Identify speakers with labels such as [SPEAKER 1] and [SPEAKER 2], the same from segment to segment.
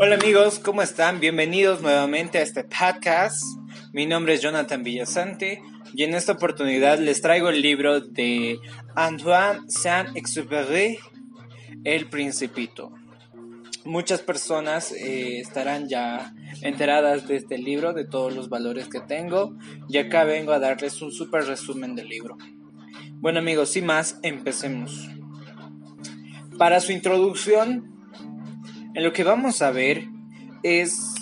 [SPEAKER 1] Hola amigos, ¿cómo están? Bienvenidos nuevamente a este podcast. Mi nombre es Jonathan Villasante y en esta oportunidad les traigo el libro de Antoine Saint-Exupéry, El Principito. Muchas personas eh, estarán ya enteradas de este libro, de todos los valores que tengo, y acá vengo a darles un súper resumen del libro. Bueno amigos, sin más, empecemos. Para su introducción, en lo que vamos a ver es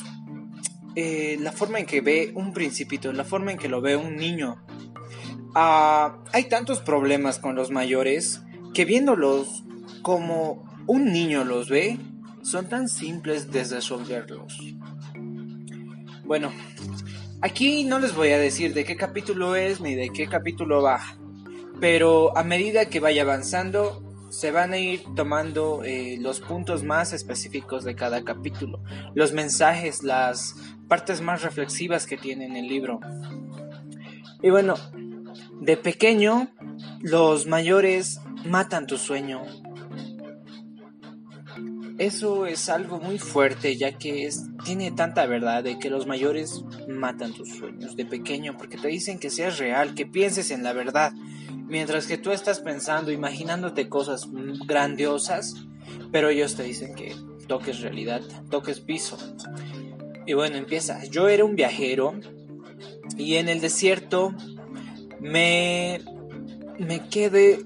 [SPEAKER 1] eh, la forma en que ve un principito, la forma en que lo ve un niño. Ah, hay tantos problemas con los mayores que viéndolos como un niño los ve, son tan simples de resolverlos. Bueno, aquí no les voy a decir de qué capítulo es ni de qué capítulo va, pero a medida que vaya avanzando se van a ir tomando eh, los puntos más específicos de cada capítulo, los mensajes, las partes más reflexivas que tiene en el libro. Y bueno, de pequeño, los mayores matan tu sueño. Eso es algo muy fuerte, ya que tiene tanta verdad de que los mayores matan tus sueños de pequeño, porque te dicen que seas real, que pienses en la verdad, Mientras que tú estás pensando, imaginándote cosas grandiosas, pero ellos te dicen que toques realidad, toques piso. Y bueno, empieza. Yo era un viajero y en el desierto me, me quedé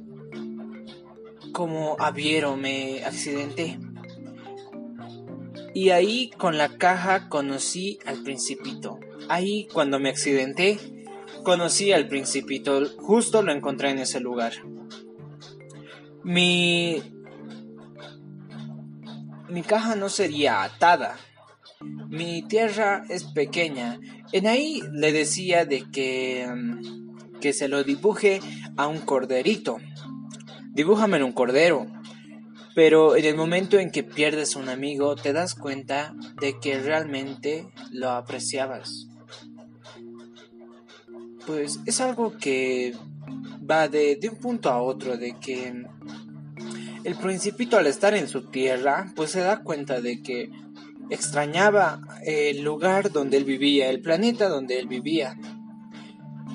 [SPEAKER 1] como aviero, me accidenté. Y ahí con la caja conocí al principito. Ahí cuando me accidenté Conocí al principito, justo lo encontré en ese lugar. Mi... Mi caja no sería atada. Mi tierra es pequeña. En ahí le decía de que... que se lo dibuje a un corderito. Dibújame un cordero. Pero en el momento en que pierdes un amigo te das cuenta de que realmente lo apreciabas pues es algo que va de, un punto a otro, de que el principito al estar en su tierra, pues se da cuenta de que extrañaba el lugar donde él vivía, el planeta donde él vivía.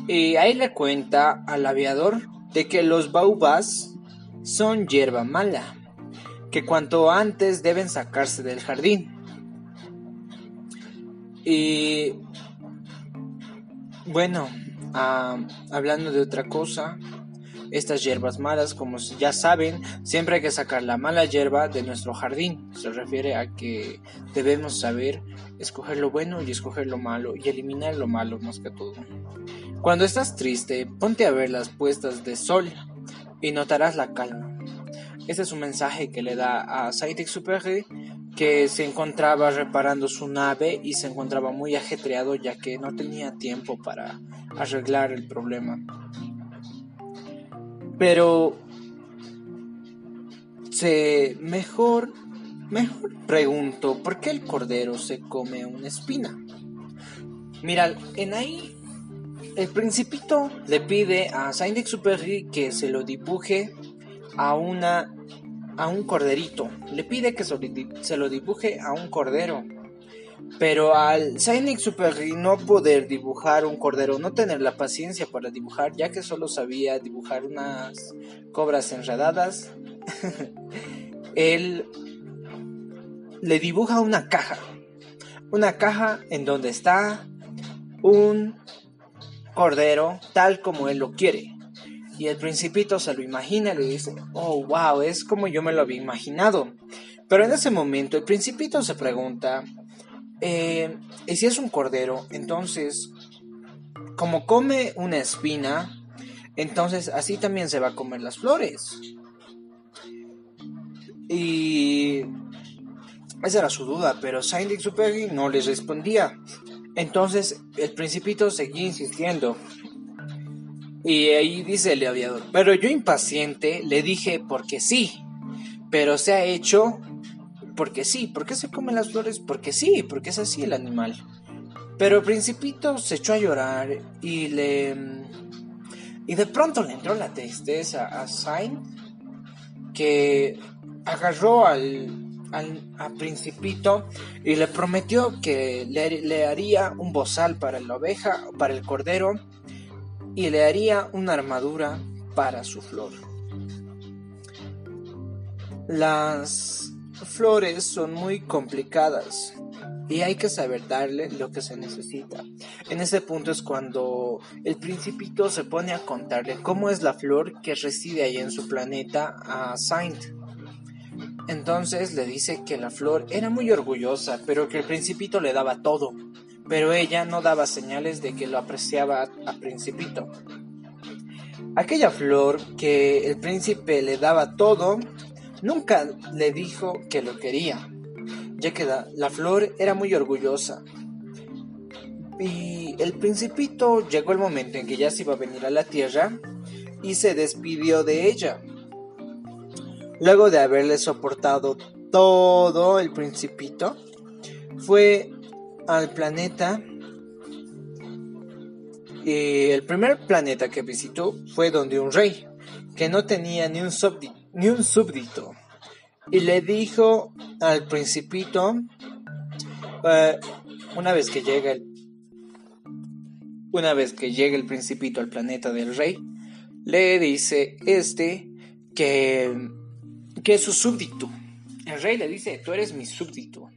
[SPEAKER 1] Y ahí le cuenta al aviador de que los baubas son hierba mala, que cuanto antes deben sacarse del jardín. Y bueno, hablando de otra cosa, estas hierbas malas, como ya saben, siempre hay que sacar la mala hierba de nuestro jardín. Se refiere a que debemos saber escoger lo bueno y escoger lo malo y eliminar lo malo más que todo. Cuando estás triste, ponte a ver las puestas de sol y notarás la calma. Este es un mensaje que le da a Saint-Exupéry que se encontraba reparando su nave y se encontraba muy ajetreado ya que no tenía tiempo para arreglar el problema. Pero se mejor mejor pregunto, ¿por qué el cordero se come una espina? Mira, en ahí el principito le pide a Saint-Exupéry que se lo dibuje a una a un corderito. Le pide que se lo dibuje a un cordero. Pero al Saint-Exupéry no poder dibujar un cordero, no tener la paciencia para dibujar, ya que solo sabía dibujar unas cobras enredadas, él le dibuja una caja. Una caja en donde está un cordero tal como él lo quiere. Y el principito se lo imagina y le dice, oh, wow, es como yo me lo había imaginado. Pero en ese momento el principito se pregunta, eh, ¿y si es un cordero? Entonces, como come una espina, entonces así también se va a comer las flores. Y esa era su duda, pero Saint-Exupéry no les respondía. Entonces el principito seguía insistiendo. Y ahí dice el aviador, pero yo impaciente le dije porque sí, pero se ha hecho porque sí. ¿Por qué se comen las flores? Porque sí, porque es así el animal. Pero el principito se echó a llorar y le... Y de pronto le entró la tristeza a Saint, que agarró al, al Principito y le prometió que le, le, haría un bozal para la oveja, para el cordero y le haría una armadura para su flor. Las flores son muy complicadas y hay que saber darle lo que se necesita. En ese punto es cuando el principito se pone a contarle cómo es la flor que reside ahí en su planeta a Saint. Entonces le dice que la flor era muy orgullosa, pero que el principito le daba todo, pero ella no daba señales de que lo apreciaba a principito. Aquella flor que el príncipe le daba todo, nunca le dijo que lo quería ya que la, flor era muy orgullosa. Y el principito llegó el momento en que ya se iba a venir a la tierra y se despidió de ella. Luego de haberle soportado todo el principito, fue al planeta y el primer planeta que visitó fue donde un rey, que no tenía ni un, ni un súbdito y le dijo al principito, eh, una vez que llega el, una vez que llega el principito al planeta del rey, le dice este que, que es su súbdito. El rey le dice, tú eres mi súbdito.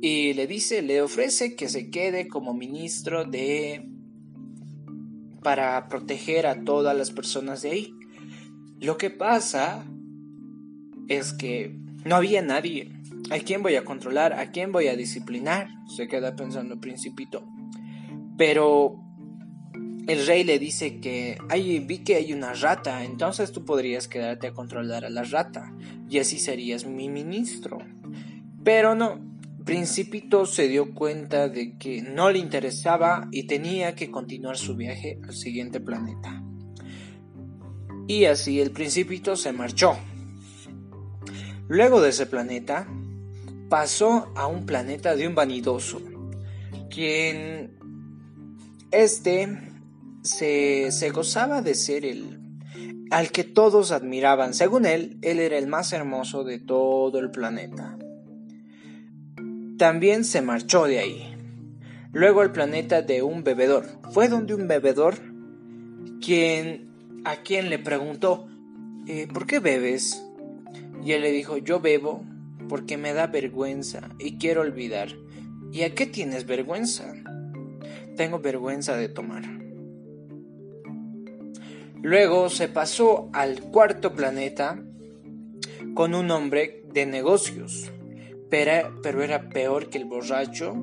[SPEAKER 1] Y le dice, le ofrece que se quede como ministro de para proteger a todas las personas de ahí. Lo que pasa es que no había nadie. ¿A quién voy a controlar? ¿A quién voy a disciplinar? Se queda pensando el principito. Pero el rey le dice que Ay, vi que hay una rata, entonces tú podrías quedarte a controlar a la rata y así serías mi ministro. Pero no, Principito se dio cuenta de que no le interesaba y tenía que continuar su viaje al siguiente planeta. Y así el Principito se marchó. Luego de ese planeta, pasó a un planeta de un vanidoso, quien este se, se gozaba de ser el al que todos admiraban. Según él, él era el más hermoso de todo el planeta. También se marchó de ahí. Luego al planeta de un bebedor. Fue donde un bebedor quien a quien le preguntó eh, ¿por qué bebes? Y él le dijo, yo bebo porque me da vergüenza y quiero olvidar. ¿Y a qué tienes vergüenza? Tengo vergüenza de tomar. Luego se pasó al cuarto planeta con un hombre de negocios, pero, pero era peor que el borracho,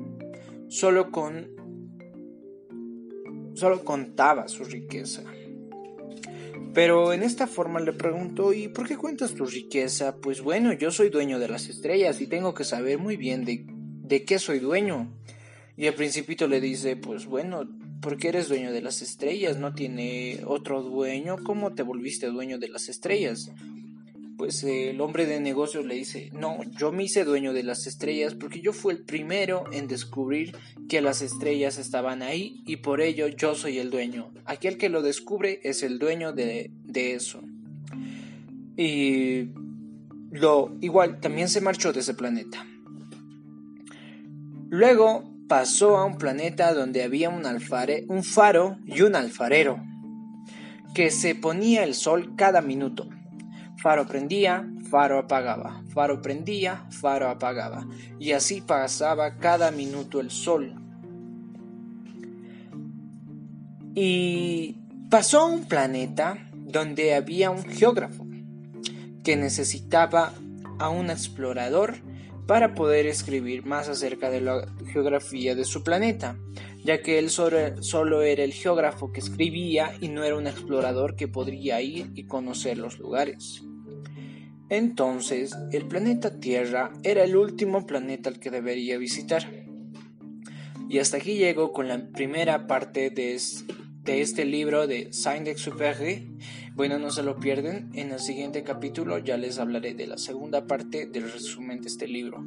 [SPEAKER 1] solo con solo contaba su riqueza. Pero en esta forma le preguntó, ¿y por qué cuentas tu riqueza? Pues bueno, yo soy dueño de las estrellas y tengo que saber muy bien de, de qué soy dueño. Y el principito le dice, pues bueno, ¿por qué eres dueño de las estrellas? ¿No tiene otro dueño? ¿Cómo te volviste dueño de las estrellas? Pues el hombre de negocios le dice, no, yo me hice dueño de las estrellas porque yo fui el primero en descubrir que las estrellas estaban ahí y por ello yo soy el dueño. Aquel que lo descubre es el dueño de, de eso. Y lo igual también se marchó de ese planeta. Luego pasó a un planeta donde había un, alfare, un faro y un alfarero que se ponía el sol cada minuto. Faro prendía, faro apagaba, faro prendía, faro apagaba, y así pasaba cada minuto el sol. Y pasó a un planeta donde había un geógrafo que necesitaba a un explorador para poder escribir más acerca de la geografía de su planeta, ya que él solo, era el geógrafo que escribía y no era un explorador que podría ir y conocer los lugares. Entonces, el planeta Tierra era el último planeta al que debería visitar. Y hasta aquí llego con la primera parte de, este libro de Saint-Exupéry. Bueno, no se lo pierden. En el siguiente capítulo ya les hablaré de la segunda parte del resumen de este libro.